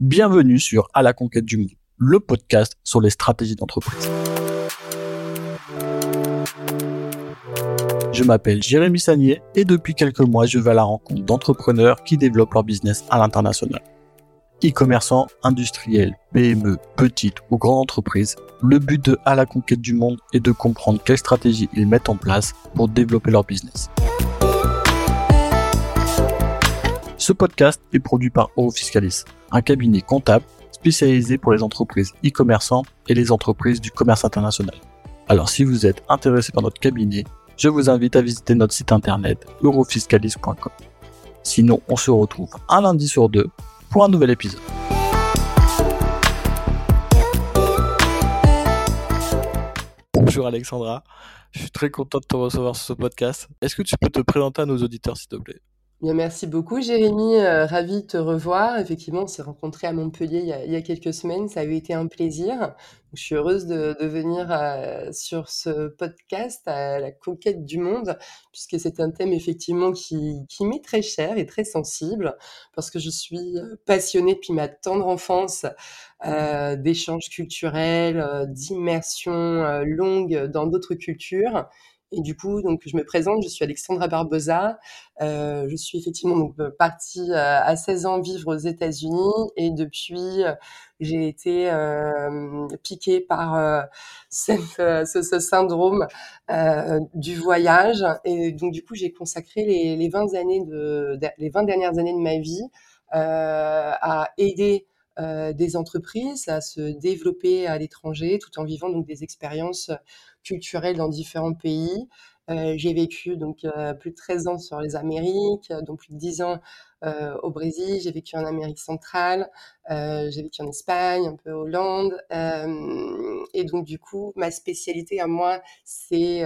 Bienvenue sur À la conquête du monde, le podcast sur les stratégies d'entreprise. Je m'appelle Jérémy Sagnier et depuis quelques mois, je vais à la rencontre d'entrepreneurs qui développent leur business à l'international. E-commerçants, industriels, PME, petites ou grandes entreprises, le but de À la conquête du monde est de comprendre quelles stratégies ils mettent en place pour développer leur business. Ce podcast est produit par Eurofiscalis, un cabinet comptable spécialisé pour les entreprises e-commerçants et les entreprises du commerce international. Alors si vous êtes intéressé par notre cabinet, je vous invite à visiter notre site internet eurofiscalis.com. Sinon, on se retrouve un lundi sur deux pour un nouvel épisode. Bonjour Alexandra, je suis très content de te recevoir sur ce podcast. Est-ce que tu peux te présenter à nos auditeurs s'il te plaît? Bien, merci beaucoup, Jérémy. Euh, ravi de te revoir. Effectivement, on s'est rencontrés à Montpellier il y, a, quelques semaines. Ça a été un plaisir. Je suis heureuse de, venir euh, sur ce podcast à la conquête du monde, puisque c'est un thème effectivement qui, m'est très cher et très sensible, parce que je suis passionnée depuis ma tendre enfance euh, d'échanges culturels, euh, d'immersion euh, longue dans d'autres cultures. Et du coup, donc, je me présente, je suis Alexandra Barbosa. Euh, je suis effectivement donc, euh, partie euh, à 16 ans vivre aux États-Unis et depuis, euh, j'ai été euh, piquée par euh, ce, ce, syndrome du voyage. Et donc, du coup, j'ai consacré les, les, 20 années de, les 20 dernières années de ma vie à aider des entreprises à se développer à l'étranger tout en vivant donc des expériences culturelle dans différents pays. Euh, j'ai vécu donc euh, plus de 13 ans sur les Amériques, donc plus de 10 ans euh, au Brésil. J'ai vécu en Amérique centrale, euh, j'ai vécu en Espagne, un peu Hollande. Euh, et donc du coup, ma spécialité à moi, c'est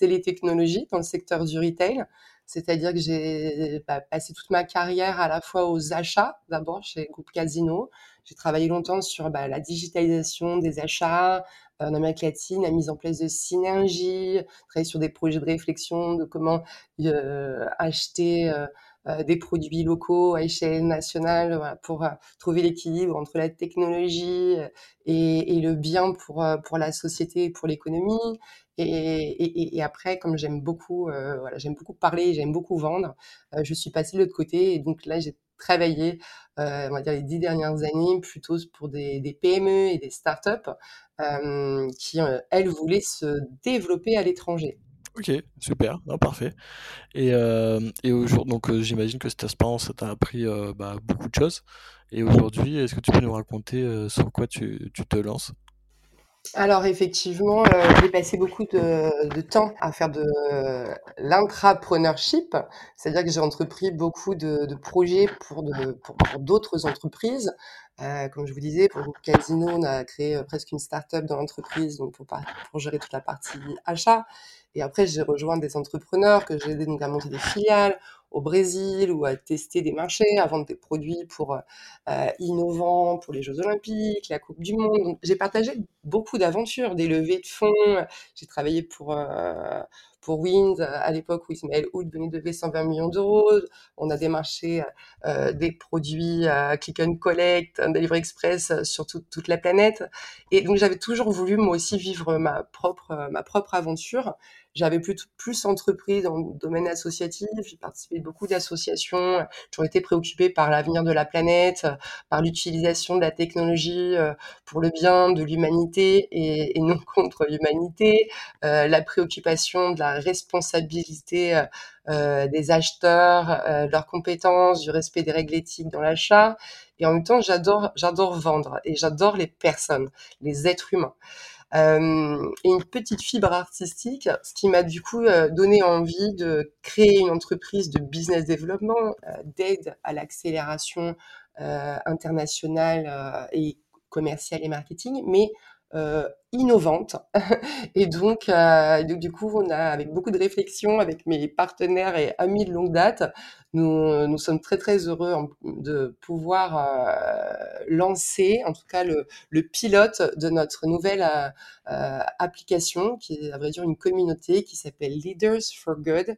les technologies dans le secteur du retail. C'est-à-dire que j'ai bah, passé toute ma carrière à la fois aux achats, d'abord chez Groupe Casino. J'ai travaillé longtemps sur bah, la digitalisation des achats, en Amérique latine, la mise en place de synergies, travailler sur des projets de réflexion de comment euh, acheter euh, euh, des produits locaux à échelle nationale pour euh, trouver l'équilibre entre la technologie et, et, le bien pour, pour la société et pour l'économie. Et, après, comme j'aime beaucoup, euh, voilà, j'aime beaucoup parler, j'aime beaucoup vendre, euh, je suis passée de l'autre côté et donc là j'ai travaillé, euh, on va dire les dix dernières années, plutôt pour des, PME et des startups qui, elles, voulaient se développer à l'étranger. Ok, super, non, parfait. Et, et aujourd'hui, donc j'imagine que cette expérience t'a appris bah, beaucoup de choses. Et aujourd'hui, est-ce que tu peux nous raconter sur quoi tu, tu te lances? Alors effectivement, euh, j'ai passé beaucoup de, temps à faire de l'intrapreneurship, c'est-à-dire que j'ai entrepris beaucoup de, projets pour d'autres entreprises. Euh, comme je vous disais, pour le Casino, on a créé euh, presque une start-up dans l'entreprise donc pour, pour gérer toute la partie achat. Et après, j'ai rejoint des entrepreneurs que j'ai aidé donc à monter des filiales au Brésil ou à tester des marchés, à vendre des produits pour euh, innovants pour les Jeux Olympiques, la Coupe du Monde. J'ai partagé beaucoup d'aventures, des levées de fonds. J'ai travaillé pour euh, pour Wind à l'époque où Ismaël Houd venait de lever 120 millions d'euros. On a démarché euh, des produits euh, click and collect, delivery express sur tout, toute la planète. Et donc j'avais toujours voulu moi aussi vivre ma propre ma propre aventure. J'avais plus, plus entrepris dans le domaine associatif, j'ai participé à beaucoup d'associations, j'ai été préoccupée par l'avenir de la planète, par l'utilisation de la technologie euh, pour le bien de l'humanité et, non contre l'humanité, euh, la préoccupation de la responsabilité euh, euh des acheteurs, euh, leurs compétences, du respect des règles éthiques dans l'achat. Et en même temps, j'adore, j'adore vendre et j'adore les personnes, les êtres humains euh, et une petite fibre artistique, ce qui m'a du coup euh, donné envie de créer une entreprise de business développement, euh, d'aide à l'accélération internationale et commerciale et marketing, mais innovante. et donc, euh, du coup, on a, avec beaucoup de réflexion, avec mes partenaires et amis de longue date, nous, nous sommes très très heureux de pouvoir euh, lancer, en tout cas, le, pilote de notre nouvelle euh, euh, application, qui est à vrai dire une communauté qui s'appelle Leaders for Good.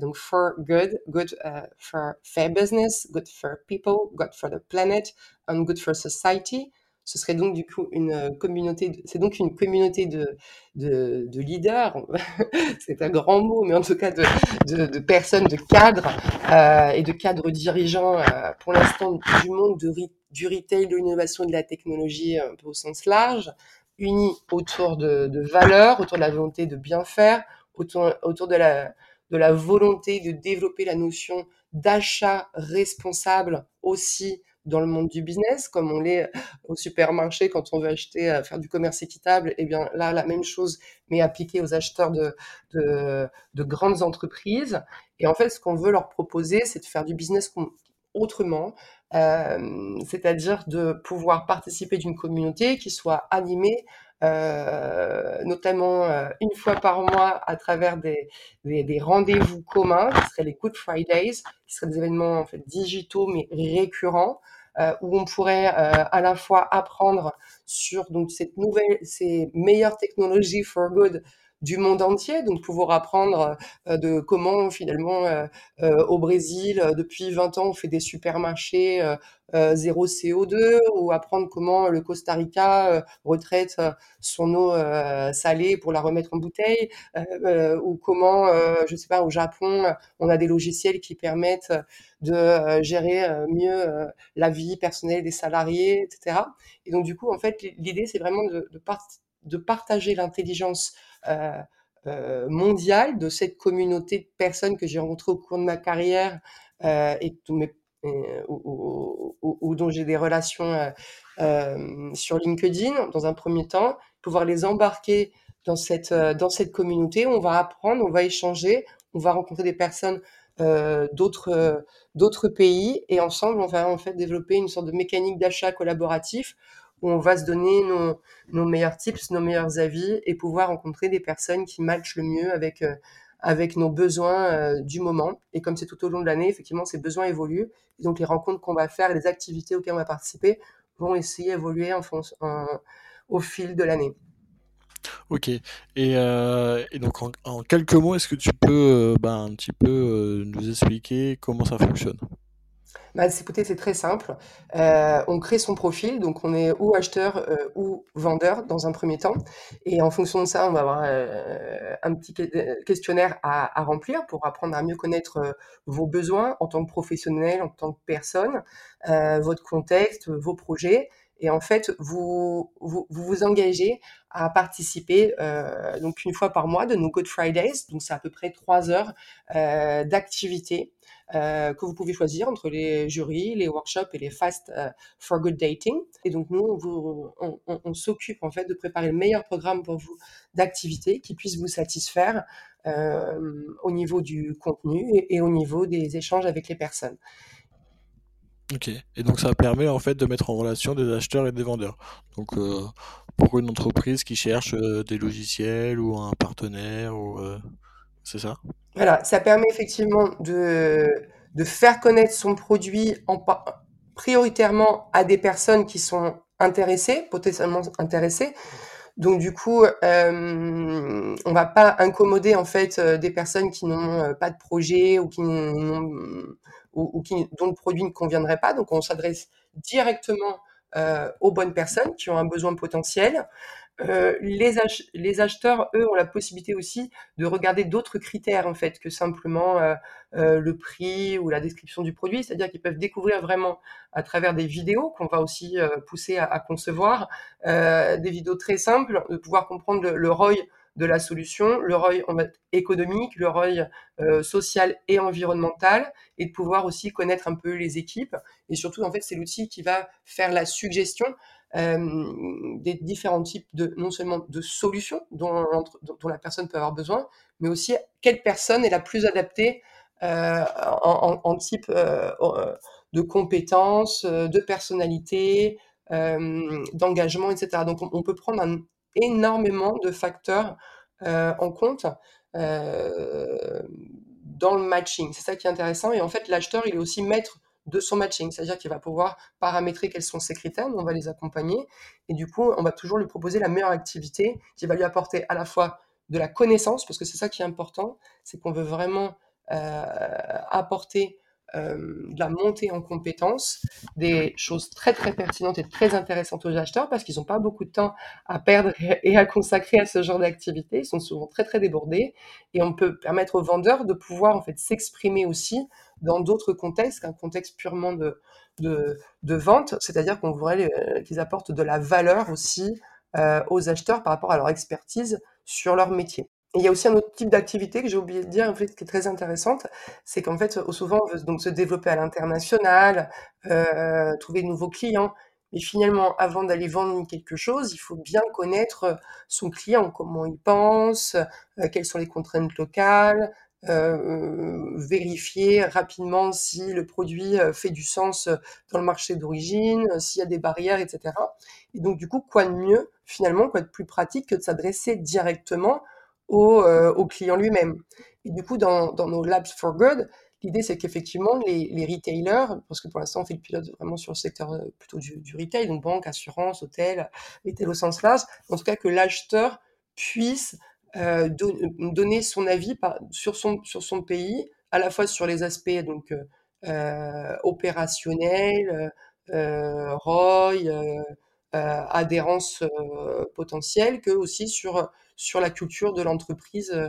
donc for good, good for fair business, good for people, good for the planet, and good for society. Ce serait donc du coup une communauté, c'est donc une communauté de, de, de leaders, c'est un grand mot, mais en tout cas de, de, personnes, de cadres euh, et de cadres dirigeants euh, pour l'instant du monde de, du retail, de l'innovation et de la technologie un peu au sens large, unis autour de, de valeurs, autour de la volonté de bien faire, autour, autour de la de la volonté de développer la notion d'achat responsable aussi dans le monde du business, comme on l'est au supermarché quand on veut acheter, euh, faire du commerce équitable, et eh bien là, la même chose, mais appliquée aux acheteurs de, de, de grandes entreprises. Et en fait, ce qu'on veut leur proposer, c'est de faire du business autrement, euh, c'est-à-dire de pouvoir participer d'une communauté qui soit animée euh, notamment euh, une fois par mois à travers des, des, des rendez-vous communs, qui seraient les Good Fridays, qui seraient des événements en fait digitaux mais récurrents, euh, où on pourrait euh, à la fois apprendre sur donc cette nouvelle, ces meilleures technologies for good du monde entier, donc pouvoir apprendre euh, de comment finalement euh, euh, au Brésil, depuis 20 ans, on fait des supermarchés zéro CO2, ou apprendre comment le Costa Rica retraite son eau salée pour la remettre en bouteille, ou comment, je sais pas, au Japon, on a des logiciels qui permettent de gérer mieux la vie personnelle des salariés, etc. Et donc du coup, en fait, l'idée, c'est vraiment de, de, de partager l'intelligence euh, euh, mondiale de cette communauté de personnes que j'ai rencontrées au cours de ma carrière euh, et, ou, dont j'ai des relations sur LinkedIn dans un premier temps, pouvoir les embarquer dans cette, dans cette communauté. On va apprendre, on va échanger, on va rencontrer des personnes d'autres d'autres pays et ensemble on va en fait développer une sorte de mécanique d'achat collaboratif où on va se donner nos, meilleurs tips, nos meilleurs avis et pouvoir rencontrer des personnes qui matchent le mieux avec, euh, avec nos besoins euh, du moment. Et comme c'est tout au long de l'année, effectivement, ces besoins évoluent. Et donc les rencontres qu'on va faire, les activités auxquelles on va participer vont essayer d'évoluer au fil de l'année. Ok. Et, euh, donc en, en, quelques mots, est-ce que tu peux ben, un petit peu nous expliquer comment ça fonctionne? Bah, écoutez, c'est très simple. Euh, on crée son profil, donc on est ou acheteur euh, ou vendeur dans un premier temps. Et en fonction de ça, on va avoir euh, un petit questionnaire à, remplir pour apprendre à mieux connaître vos besoins en tant que professionnel, en tant que personne, votre contexte, vos projets. Et en fait, vous vous, engagez à participer euh, donc une fois par mois de nos Good Fridays. Donc c'est à peu près trois heures euh, d'activité euh, que vous pouvez choisir entre les jurys, les workshops et les fast euh, for good dating. Et donc nous, on, s'occupe en fait de préparer le meilleur programme pour vous d'activités qui puisse vous satisfaire au niveau du contenu et au niveau des échanges avec les personnes. Ok, et donc ça permet en fait de mettre en relation des acheteurs et des vendeurs. Donc euh, pour une entreprise qui cherche euh, des logiciels ou un partenaire, ou euh, c'est ça? Voilà, ça permet effectivement de, de faire connaître son produit en, prioritairement à des personnes qui sont intéressées, potentiellement intéressées. Donc du coup, euh, on va pas incommoder en fait des personnes qui n'ont pas de projet ou qui n'ont ou, ou dont le produit ne conviendrait pas. Donc on s'adresse directement euh, aux bonnes personnes qui ont un besoin potentiel. Euh, les, ach les, acheteurs, eux, ont la possibilité aussi de regarder d'autres critères en fait que simplement euh, le prix ou la description du produit, c'est-à-dire qu'ils peuvent découvrir vraiment à travers des vidéos qu'on va aussi pousser à, concevoir, des vidéos très simples, de pouvoir comprendre le ROI de la solution, le ROI économique, le ROI euh, social et environnemental, et de pouvoir aussi connaître un peu les équipes. Et surtout, en fait, c'est l'outil qui va faire la suggestion euh, des différents types de, non seulement de solutions dont, la personne peut avoir besoin, mais aussi quelle personne est la plus adaptée euh, en, type de compétences, de personnalité, d'engagement, etc. Donc, on, on peut prendre un, énormément de facteurs en compte dans le matching. C'est ça qui est intéressant. Et en fait, l'acheteur, il est aussi maître de son matching, c'est-à-dire qu'il va pouvoir paramétrer quels sont ses critères, on va les accompagner, et du coup, on va toujours lui proposer la meilleure activité qui va lui apporter à la fois de la connaissance, parce que c'est ça qui est important, c'est qu'on veut vraiment apporter de la montée en compétences, des choses très très pertinentes et très intéressantes aux acheteurs parce qu'ils n'ont pas beaucoup de temps à perdre et à consacrer à ce genre d'activité. Ils sont souvent très très débordés et on peut permettre aux vendeurs de pouvoir en fait s'exprimer aussi dans d'autres contextes qu'un contexte purement de vente, c'est-à-dire qu'on voudrait euh, qu'ils apportent de la valeur aussi euh, aux acheteurs par rapport à leur expertise sur leur métier il y a aussi un autre type d'activité que j'ai oublié de dire, en fait, qui est très intéressante, c'est qu'en fait, souvent, on veut donc se développer à l'international, euh, trouver de nouveaux clients. Mais finalement, avant d'aller vendre quelque chose, il faut bien connaître son client, comment il pense, euh, quelles sont les contraintes locales, euh, vérifier rapidement si le produit fait du sens dans le marché d'origine, s'il y a des barrières, etc. Et donc, du coup, quoi de mieux, finalement, quoi de plus pratique que de s'adresser directement au, euh, au client lui-même. Et du coup, dans, nos Labs for Good, l'idée c'est qu'effectivement, les, retailers, parce que pour l'instant on fait le pilote vraiment sur le secteur euh, plutôt du, retail, donc banque, assurance, hôtel, retail au sens large, en tout cas que l'acheteur puisse euh, donner son avis sur, son, pays, à la fois sur les aspects donc opérationnels, ROI, adhérence potentielle, que aussi sur sur la culture de l'entreprise euh,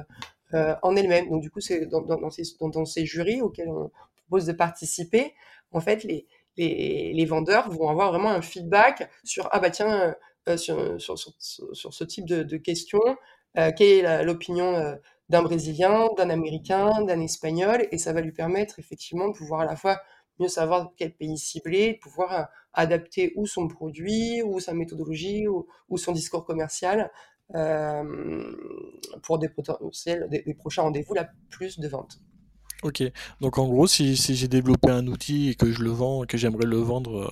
euh, en elle-même. Donc du coup, c'est dans, ces, dans, ces jurys auxquels on propose de participer, en fait, les, les, les, vendeurs vont avoir vraiment un feedback sur ah bah tiens euh, sur, sur, sur, ce type de, questions, euh, quelle est l'opinion d'un Brésilien, d'un Américain, d'un Espagnol, et ça va lui permettre effectivement de pouvoir à la fois mieux savoir quel pays cibler, pouvoir adapter ou son produit, ou sa méthodologie, ou, son discours commercial euh, pour des potentiels, des, prochains rendez-vous, là, plus de ventes. Ok, donc en gros, si, j'ai développé un outil et que je le vends, que j'aimerais le vendre euh,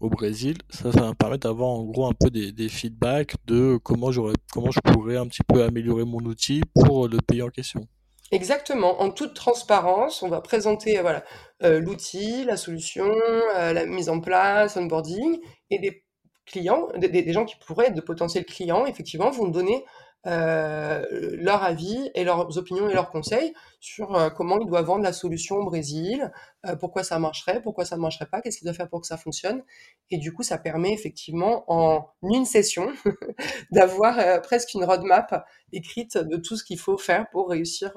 au Brésil, ça, va me permettre d'avoir en gros un peu des, des feedbacks de comment comment je pourrais un petit peu améliorer mon outil pour le pays en question. Exactement, en toute transparence, on va présenter euh, voilà euh, l'outil, la solution, la mise en place, onboarding, et des clients, des, gens qui pourraient être de potentiels clients, effectivement, vont donner euh, leur avis et leurs opinions et leurs conseils sur euh, comment ils doivent vendre la solution au Brésil, euh, pourquoi ça marcherait, pourquoi ça ne marcherait pas, qu'est-ce qu'ils doivent faire pour que ça fonctionne. Et du coup, ça permet effectivement en une session d'avoir presque une roadmap écrite de tout ce qu'il faut faire pour réussir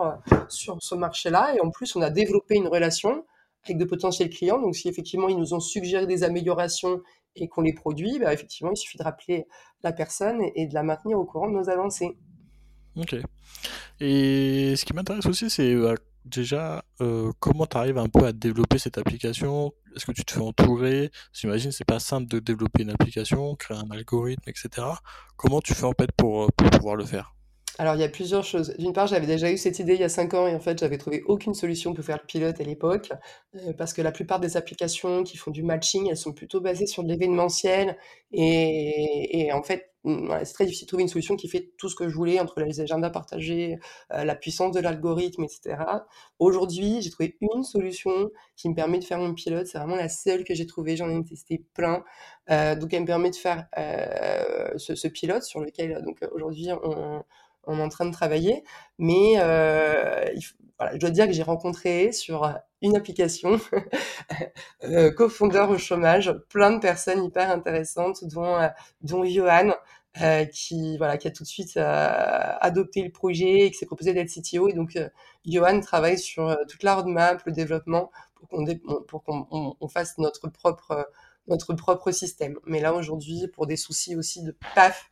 sur ce marché-là. Et en plus, on a développé une relation avec de potentiels clients. Donc, si effectivement ils nous ont suggéré des améliorations et qu'on les produit, bah, effectivement, il suffit de rappeler la personne et, de la maintenir au courant de nos avancées. Ok. Et ce qui m'intéresse aussi, c'est euh, déjà euh, comment tu arrives un peu à développer cette application? Est-ce que tu te fais entourer? J'imagine c'est pas simple de développer une application, créer un algorithme, etc. Comment tu fais en fait pour, pour pouvoir le faire? Alors, il y a plusieurs choses. D'une part, j'avais déjà eu cette idée il y a 5 ans et en fait, j'avais trouvé aucune solution pour faire le pilote à l'époque, euh, parce que la plupart des applications qui font du matching, elles sont plutôt basées sur l'événementiel et, et en fait, mm, c'est très difficile de trouver une solution qui fait tout ce que je voulais entre les agendas partagés, euh, la puissance de l'algorithme, etc. Aujourd'hui, j'ai trouvé une solution qui me permet de faire mon pilote. C'est vraiment la seule que j'ai trouvée. J'en ai testé plein. Euh, donc, elle me permet de faire ce, ce, pilote sur lequel, donc aujourd'hui, on, on est en train de travailler. Mais euh, je dois dire que j'ai rencontré sur une application, euh, cofondeur au chômage, plein de personnes hyper intéressantes, dont, euh, Johan, euh, qui voilà qui a tout de suite adopté le projet et qui s'est proposé d'être CTO et donc Johan travaille sur toute la roadmap le développement pour qu'on fasse notre propre notre propre système mais là aujourd'hui pour des soucis aussi de paf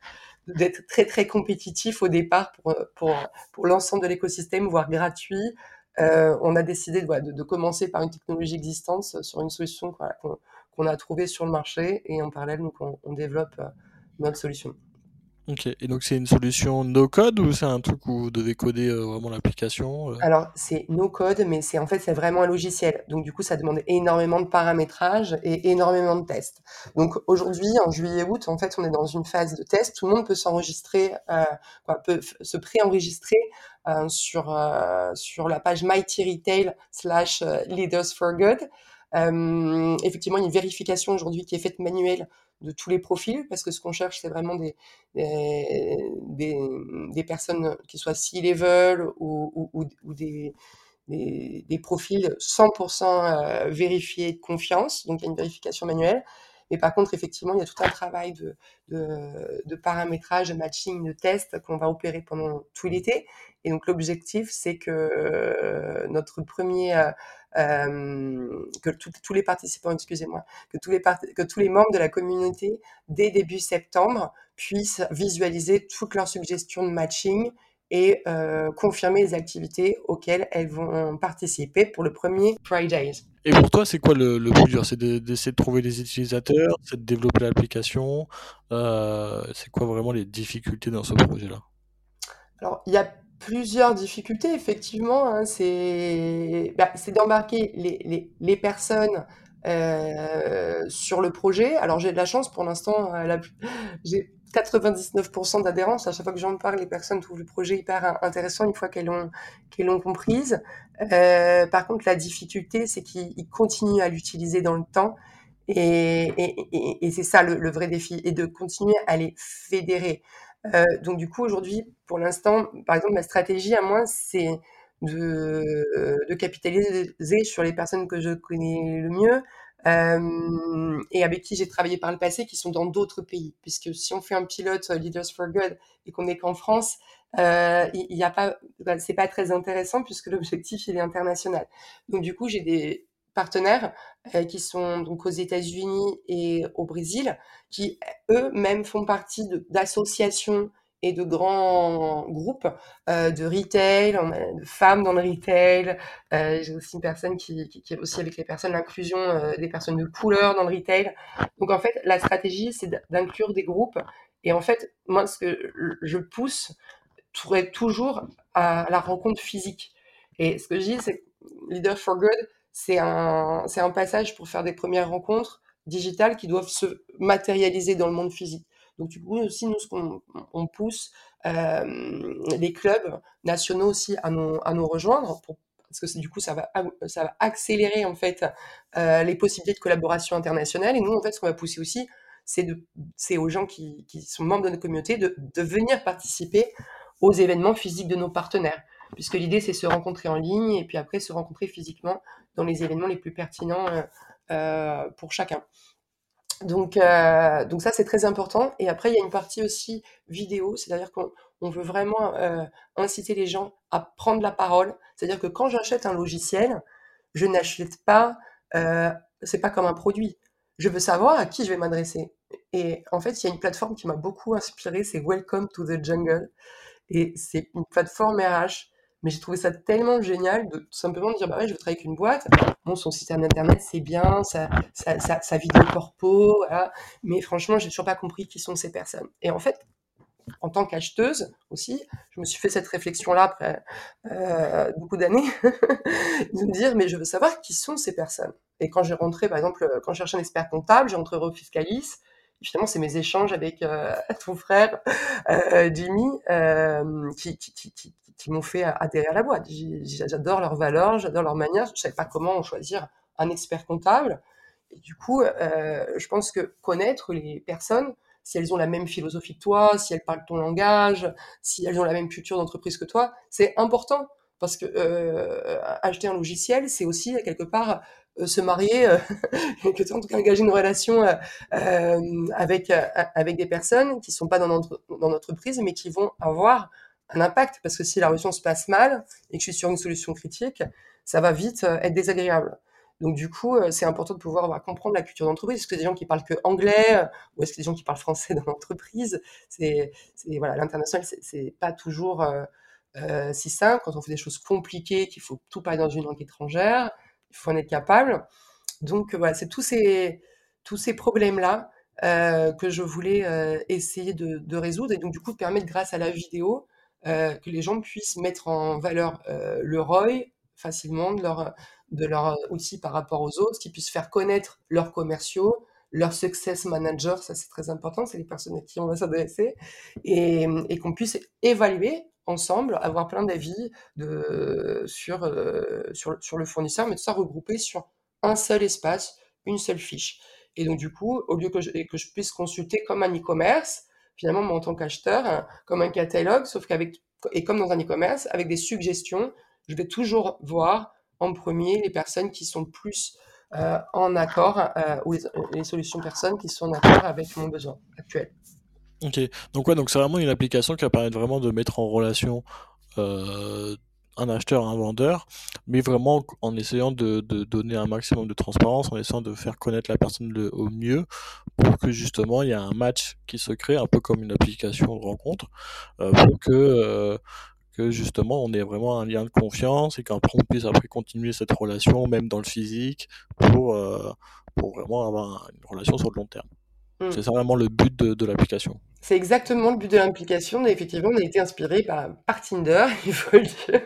d'être très très compétitif au départ pour, pour l'ensemble de l'écosystème, voire gratuit. Euh, on a décidé de, de, commencer par une technologie existante sur une solution qu'on a trouvée sur le marché et en parallèle, donc, on, on développe euh, notre solution. Ok, et donc c'est une solution no code ou c'est un truc où vous devez coder euh, vraiment l'application euh? Alors c'est no code, mais c'est en fait c'est vraiment un logiciel. Donc du coup ça demande énormément de paramétrage et énormément de tests. Donc aujourd'hui en juillet-août en fait on est dans une phase de test. Tout le monde peut s'enregistrer, euh, peut se préenregistrer sur sur la page Mighty Retail slash Leaders for Good. effectivement, il y a une vérification aujourd'hui qui est faite manuelle de tous les profils, parce que ce qu'on cherche, c'est vraiment des, personnes qui soient C-level ou, des, des, des profils 100% vérifiés de confiance, donc il y a une vérification manuelle. Mais par contre, effectivement, il y a tout un travail de, de, paramétrage, de matching, de test qu'on va opérer pendant tout l'été. Et donc l'objectif, c'est que euh, notre premier, euh, euh que tous les participants, excusez-moi, que que tous les membres de la communauté dès début septembre puissent visualiser toutes leurs suggestions de matching et euh, confirmer les activités auxquelles elles vont participer pour le premier Fridays. Et pour toi, c'est quoi le, le plus dur? C'est d'essayer de, trouver des utilisateurs, c'est de développer l'application. Euh, c'est quoi vraiment les difficultés dans ce projet-là? Alors, il y a plusieurs difficultés, effectivement. Hein, c'est bah, d'embarquer les, les, les, personnes euh, sur le projet. Alors j'ai de la chance pour l'instant, euh, j'ai 99% d'adhérence. À chaque fois que j'en parle, les personnes trouvent le projet hyper intéressant une fois qu'elles l'ont comprise. Euh, par contre, la difficulté, c'est qu'ils continuent à l'utiliser dans le temps. Et, c'est ça le, vrai défi, et de continuer à les fédérer. Donc du coup, aujourd'hui, pour l'instant, par exemple, ma stratégie à moi, c'est de, de, capitaliser sur les personnes que je connais le mieux euh, et avec qui j'ai travaillé par le passé, qui sont dans d'autres pays. Puisque si on fait un pilote euh, Leaders for Good et qu'on n'est qu'en France, euh, il n'y a pas, bah, c'est pas très intéressant puisque l'objectif il est international. Donc du coup, j'ai des partenaires euh, qui sont donc aux États-Unis et au Brésil, qui eux-mêmes font partie d'associations et de grands groupes euh, de retail, de femmes dans le retail. Euh, J'ai aussi une personne qui, est aussi avec les personnes l'inclusion euh, des personnes de couleur dans le retail. Donc en fait, la stratégie, c'est d'inclure des groupes. Et en fait, moi, ce que je pousse, toujours à la rencontre physique. Et ce que je dis, c'est Leader for Good, c'est c'est un passage pour faire des premières rencontres digitales qui doivent se matérialiser dans le monde physique. Donc du coup aussi nous ce qu'on on pousse euh, les clubs nationaux aussi à nous à nous rejoindre parce que du coup ça va ça va accélérer en fait euh, les possibilités de collaboration internationale et nous en fait ce qu'on va pousser aussi c'est de c'est aux gens qui, qui sont membres de notre communauté de, de venir participer aux événements physiques de nos partenaires puisque l'idée c'est se rencontrer en ligne et puis après se rencontrer physiquement dans les événements les plus pertinents euh pour chacun. Donc, euh, donc ça, c'est très important. Et après, il y a une partie aussi vidéo, c'est-à-dire qu'on on veut vraiment euh, inciter les gens à prendre la parole. C'est-à-dire que quand j'achète un logiciel, je n'achète pas, euh, c'est pas comme un produit. Je veux savoir à qui je vais m'adresser. Et en fait, il y a une plateforme qui m'a beaucoup inspiré, c'est Welcome to the Jungle. Et c'est une plateforme RH mais j'ai trouvé ça tellement génial de tout simplement dire, bah ouais, je veux travailler avec une boîte. Bon, son système internet, c'est bien, ça, ça, ça, ça vidéo corpo, voilà. Mais franchement, j'ai toujours pas compris qui sont ces personnes. Et en fait, en tant qu'acheteuse aussi, je me suis fait cette réflexion-là après euh, beaucoup d'années, de me dire, mais je veux savoir qui sont ces personnes. Et quand j'ai rentré, par exemple, quand je cherchais un expert comptable, j'ai rentré au Fiscalis, finalement, c'est mes échanges avec euh, ton frère euh, Jimmy euh, qui, qui, qui, qui m'ont fait adhérer à la boîte. J'adore leurs valeurs, j'adore leur manière. Je savais pas comment choisir un expert comptable. Et du coup, euh, je pense que connaître les personnes, si elles ont la même philosophie que toi, si elles parlent ton langage, si elles ont la même culture d'entreprise que toi, c'est important parce que euh, acheter un logiciel, c'est aussi quelque part euh, se marier, que, en tout cas engager une relation avec avec des personnes qui sont pas dans notre dans notre mais qui vont avoir un impact parce que si la relation se passe mal et que je suis sur une solution critique, ça va vite euh, être désagréable. Donc du coup, euh, c'est important de pouvoir bah, comprendre la culture d'entreprise. Est-ce que des gens qui parlent que anglais euh, ou est-ce que des gens qui parlent français dans l'entreprise C'est voilà, l'international, c'est pas toujours si simple. Quand on fait des choses compliquées, qu'il faut tout parler dans une langue étrangère, il faut en être capable. Donc voilà, c'est tous ces tous ces problèmes là que je voulais essayer de, de, résoudre et donc du coup permettre grâce à la vidéo que les gens puissent mettre en valeur euh, le ROI facilement de leur, de leur outil par rapport aux autres, qu'ils puissent faire connaître leurs commerciaux, leurs success managers, ça c'est très important, c'est les personnes à qui on va s'adresser, et, qu'on puisse évaluer ensemble, avoir plein d'avis euh, sur le fournisseur, mais tout ça regroupé sur un seul espace, une seule fiche. Et donc du coup, au lieu que je, que je puisse consulter comme un e-commerce, finalement, moi, en tant qu'acheteur, hein, comme un catalogue, sauf qu'avec, et comme dans un e-commerce, avec des suggestions je vais toujours voir en premier les personnes qui sont plus euh, en accord ou les, solutions personnes qui sont en accord avec mon besoin actuel. Ok, donc ouais, donc c'est vraiment une application qui va permettre vraiment de mettre en relation un acheteur, un vendeur, mais vraiment en essayant de, donner un maximum de transparence, en essayant de faire connaître la personne au mieux pour que justement il y ait un match qui se crée, un peu comme une application de rencontre, euh, pour que, euh, que justement on ait vraiment un lien de confiance et qu'après on puisse après continuer cette relation, même dans le physique, pour, euh, pour vraiment avoir une relation sur le long terme. Mmh. C'est ça vraiment le but de l'application. C'est exactement le but de l'implication. Effectivement, on a été inspiré par, par Tinder, il faut le dire.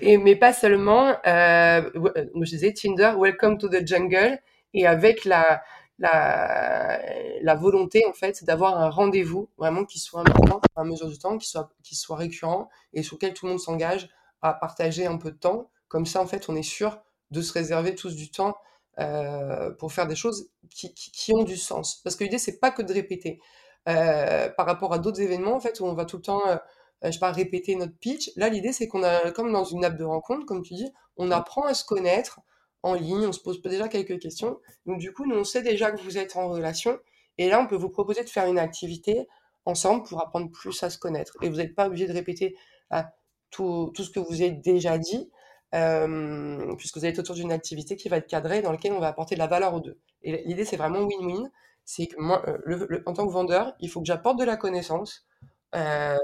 Et, mais pas seulement. Euh, euh, je disais Tinder, Welcome to the Jungle. Et avec la, la, la volonté, en fait, d'avoir un rendez-vous vraiment qui soit important à mesure du temps, qui soit, qui soit récurrent et sur lequel tout le monde s'engage à partager un peu de temps. Comme ça, en fait, on est sûr de se réserver tous du temps pour faire des choses qui, qui, qui, ont du sens. Parce que l'idée, c'est pas que de répéter. Euh, par rapport à d'autres événements, en fait, où on va tout le temps, euh, je sais pas, répéter notre pitch. Là, l'idée, c'est qu'on a, comme dans une app de rencontre, comme tu dis, on apprend à se connaître en ligne, on se pose déjà quelques questions. Donc, du coup, nous, on sait déjà que vous êtes en relation. Et là, on peut vous proposer de faire une activité ensemble pour apprendre plus à se connaître. Et vous n'êtes pas obligé de répéter ah, tout, tout, ce que vous avez déjà dit, euh, puisque vous êtes autour d'une activité qui va être cadrée, dans laquelle on va apporter de la valeur aux deux. Et l'idée, c'est vraiment win-win c'est que euh, en tant que vendeur, il faut que j'apporte de la connaissance euh,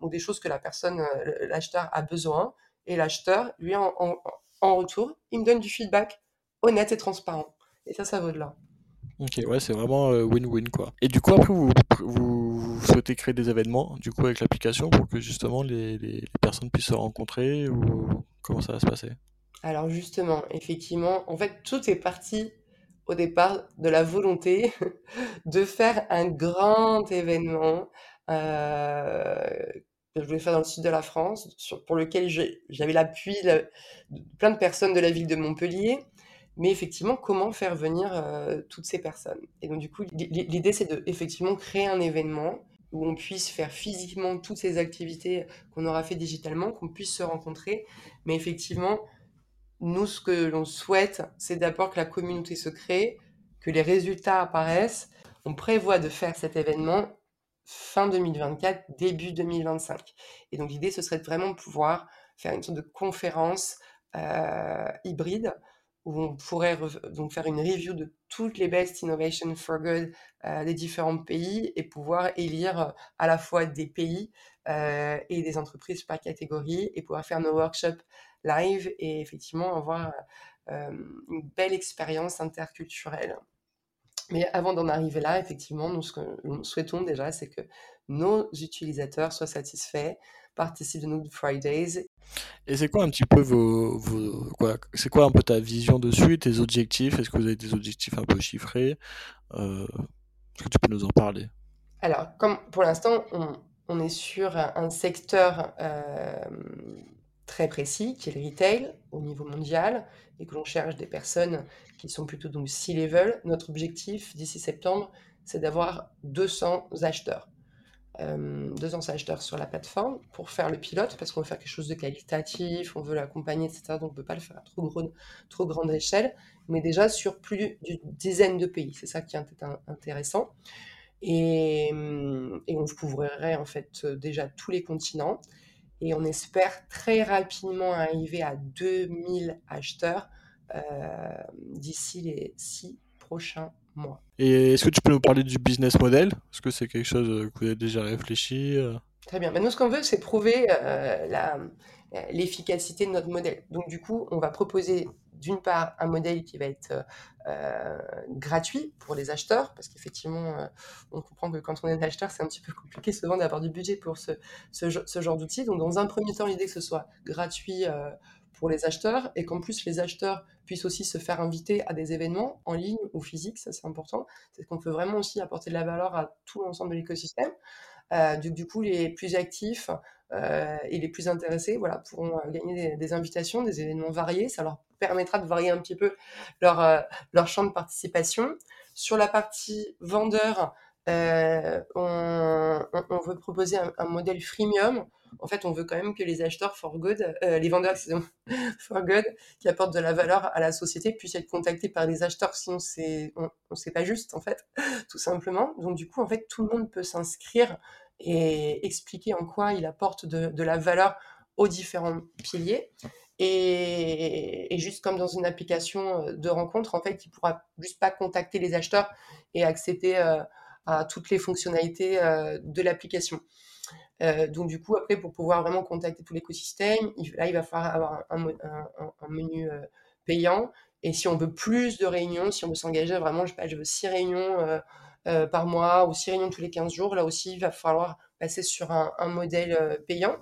ou des choses que la personne, l'acheteur a besoin, et l'acheteur, lui, en, retour, il me donne du feedback honnête et transparent. Et ça, ça vaut de là. Ok, ouais, c'est vraiment win-win, quoi. Et du coup, après, vous, vous, souhaitez créer des événements, du coup, avec l'application, pour que justement les, personnes puissent se rencontrer, ou comment ça va se passer? Alors, justement, effectivement, en fait, tout est parti au départ de la volonté de faire un grand événement euh, que je voulais faire dans le sud de la France, pour lequel j'avais l'appui de plein de personnes de la ville de Montpellier. Mais effectivement, comment faire venir euh, toutes ces personnes? Et donc, du coup, l'idée, c'est de effectivement créer un événement où on puisse faire physiquement toutes ces activités qu'on aura fait digitalement, qu'on puisse se rencontrer, mais effectivement nous, ce que l'on souhaite, c'est d'abord que la communauté se crée, que les résultats apparaissent. On prévoit de faire cet événement fin 2024, début 2025. Et donc l'idée, ce serait de vraiment pouvoir faire une sorte de conférence euh, hybride où on pourrait donc faire une review de toutes les best innovation for good euh, des différents pays et pouvoir élire euh, à la fois des pays et des entreprises par catégorie et pouvoir faire nos workshops live et effectivement avoir euh, une belle expérience interculturelle. Mais avant d'en arriver là, effectivement, nous, ce que souhaitons déjà, c'est que nos utilisateurs soient satisfaits, participent de nos Fridays. Et c'est quoi un petit peu vos, quoi, c'est quoi un peu ta vision dessus, tes objectifs? Est-ce que vous avez des objectifs un peu chiffrés? Euh, Est-ce que tu peux nous en parler? Alors, comme pour l'instant, on, est sur un secteur euh, très précis, qui est le retail au niveau mondial, et que l'on cherche des personnes qui sont plutôt donc C-level. Notre objectif d'ici septembre, c'est d'avoir 200 acheteurs. 200 acheteurs sur la plateforme pour faire le pilote, parce qu'on veut faire quelque chose de qualitatif, on veut l'accompagner, etc. Donc on ne peut pas le faire à trop, grande échelle, mais déjà sur plus d'une dizaine de pays. C'est ça qui est intéressant. Et, et, on couvrirait en fait déjà tous les continents et on espère très rapidement arriver à 2000 acheteurs euh, d'ici les six prochains Et est-ce que tu peux nous parler du business model? Est-ce que c'est quelque chose que vous avez déjà réfléchi euh? Très bien. Maintenant, ce qu'on veut, c'est prouver euh, l'efficacité de notre modèle. Donc, du coup, on va proposer d'une part un modèle qui va être euh, gratuit pour les acheteurs, parce qu'effectivement, euh, on comprend que quand on est acheteur, c'est un petit peu compliqué souvent d'avoir du budget pour ce, ce, genre d'outils. Donc dans un premier temps, l'idée que ce soit gratuit euh, pour les acheteurs et qu'en plus les acheteurs puissent aussi se faire inviter à des événements en ligne ou physiques, ça c'est important. C'est qu'on peut vraiment aussi apporter de la valeur à tout l'ensemble de l'écosystème. du, du, coup, les plus actifs euh, et les plus intéressés voilà, pourront euh, gagner des, invitations, des événements variés. Ça leur permettra de varier un petit peu leur, euh, champ de participation. Sur la partie vendeur, euh, on, veut proposer un, modèle freemium. En fait, on veut quand même que les acheteurs for good, euh, les vendeurs, for good, qui apportent de la valeur à la société, puissent être contactés par des acheteurs. Sinon, on, c'est pas juste, en fait, tout simplement. Donc, du coup, en fait, tout le monde peut s'inscrire et expliquer en quoi il apporte de, la valeur aux différents piliers. Et, juste comme dans une application euh, de rencontre, en fait, il pourra juste pas contacter les acheteurs et accéder euh, à toutes les fonctionnalités de l'application. Euh, donc du coup, après, pour pouvoir vraiment contacter tout l'écosystème, là, il va falloir avoir un, menu payant. Et si on veut plus de réunions, si on veut s'engager vraiment, je sais pas, je veux six réunions par mois ou six réunions tous les 15 jours, là aussi, il va falloir passer sur un, modèle payant.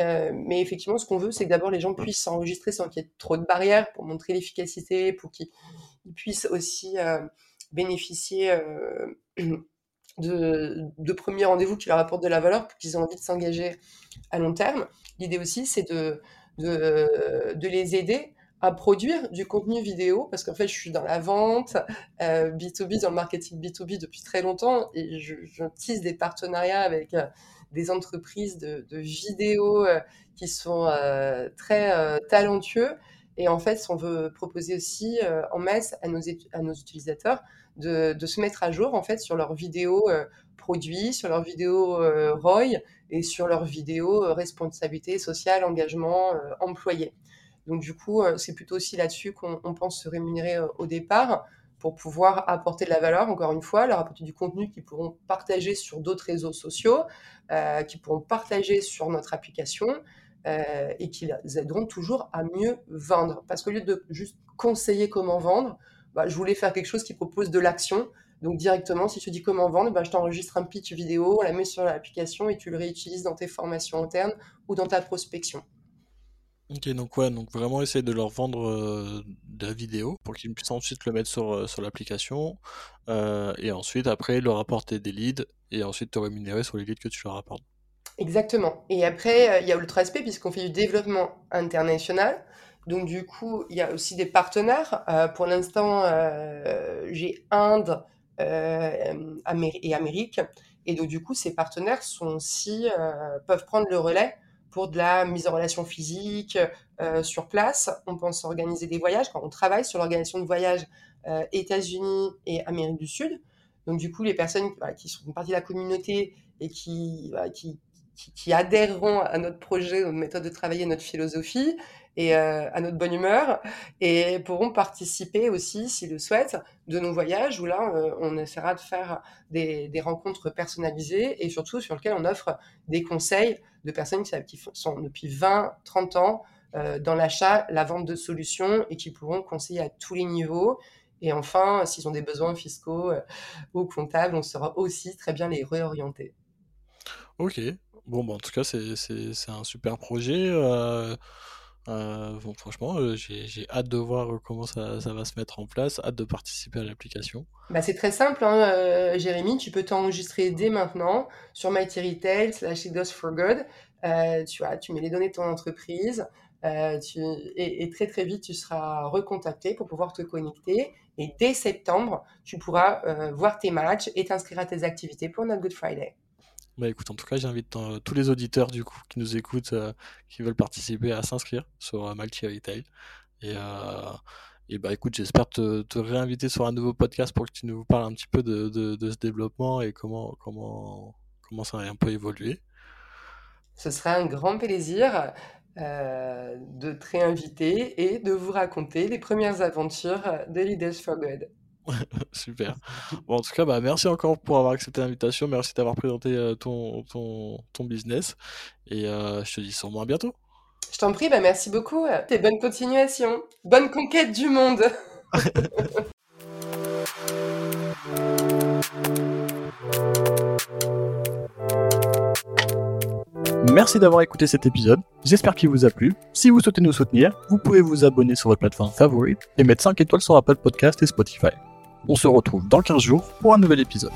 Euh, mais effectivement, ce qu'on veut, c'est que d'abord les gens puissent s'enregistrer sans qu'il y ait trop de barrières pour montrer l'efficacité, pour qu'ils puissent aussi euh, bénéficier euh, de, premiers rendez-vous qui leur apportent de la valeur pour qu'ils aient envie de s'engager à long terme. L'idée aussi, c'est de, de, les aider à produire du contenu vidéo parce qu'en fait je suis dans la vente B2B dans le marketing B2B depuis très longtemps et je, tisse des partenariats avec des entreprises de, de vidéos euh, qui sont euh, très euh, talentueux. Et en fait, on veut proposer aussi en masse à nos, utilisateurs de, se mettre à jour en fait sur leurs vidéos produits, sur leurs vidéos ROI et sur leurs vidéos responsabilité sociale, engagement, employé. Donc du coup, c'est plutôt aussi là-dessus qu'on pense se rémunérer au départ pour pouvoir apporter de la valeur, encore une fois, leur apporter du contenu qu'ils pourront partager sur d'autres réseaux sociaux, euh, qu'ils pourront partager sur notre application euh, et qui les aideront toujours à mieux vendre. Parce qu'au lieu de juste conseiller comment vendre, bah, je voulais faire quelque chose qui propose de l'action. Donc directement, si tu dis comment vendre, bah, je t'enregistre un pitch vidéo, on la met sur l'application et tu le réutilises dans tes formations internes ou dans ta prospection. Ok, donc ouais, donc vraiment essayer de leur vendre euh, de la vidéo pour qu'ils puissent ensuite le mettre sur, euh, sur l'application et ensuite après leur apporter des leads et ensuite te rémunérer sur les leads que tu leur apportes. Exactement. Et après, il y a l'autre aspect puisqu'on fait du développement international. Donc du coup, il y a aussi des partenaires. pour l'instant, j'ai Inde et Amérique. Et donc du coup, ces partenaires sont aussi, peuvent prendre le relais pour de la mise en relation physique euh, sur place. On pense organiser des voyages quand on travaille sur l'organisation de voyages euh, États-Unis et Amérique du Sud. Donc du coup, les personnes qui sont partie de la communauté et qui, qui, adhéreront à notre projet, notre méthode de travail, notre philosophie et euh, à notre bonne humeur et pourront participer aussi, s'ils le souhaitent, de nos voyages où là, euh, on essaiera de faire des, rencontres personnalisées et surtout sur lesquelles on offre des conseils de personnes qui, sont depuis 20, 30 ans euh, dans l'achat, la vente de solutions et qui pourront conseiller à tous les niveaux. Et enfin, s'ils ont des besoins fiscaux ou comptables, on saura aussi très bien les réorienter. Ok, Bon, bah, en tout cas, c'est un super projet. Euh, euh, franchement, euh, j'ai hâte de voir comment ça, va se mettre en place, hâte de participer à l'application. Bah, c'est très simple, hein, Jérémy. Tu peux t'enregistrer dès maintenant sur Mighty Retail slash for Good. tu, vois, tu mets les données de ton entreprise. et, et, très très vite, tu seras recontacté pour pouvoir te connecter. Et dès septembre, tu pourras voir tes matchs et t'inscrire à tes activités pour notre Good Friday. Bah écoute, en tout cas, j'invite euh, tous les auditeurs du coup qui nous écoutent, euh, qui veulent participer à s'inscrire sur euh, Multi Retail. Et, et bah écoute, j'espère te, te, réinviter sur un nouveau podcast pour que tu nous parles un petit peu de, de, ce développement et comment, comment, comment ça a un peu évolué. Ce sera un grand plaisir de te réinviter et de vous raconter les premières aventures de Leaders for Good. Super. Bon, en tout cas, bah, merci encore pour avoir accepté l'invitation. Merci d'avoir présenté euh, ton, ton, ton, business. Et euh, je te dis sûrement à bientôt. Je t'en prie, bah, merci beaucoup. Et bonne continuation. Bonne conquête du monde. Merci d'avoir écouté cet épisode, j'espère qu'il vous a plu. Si vous souhaitez nous soutenir, vous pouvez vous abonner sur votre plateforme favorite et mettre 5 étoiles sur Apple Podcast et Spotify. On se retrouve dans 15 jours pour un nouvel épisode.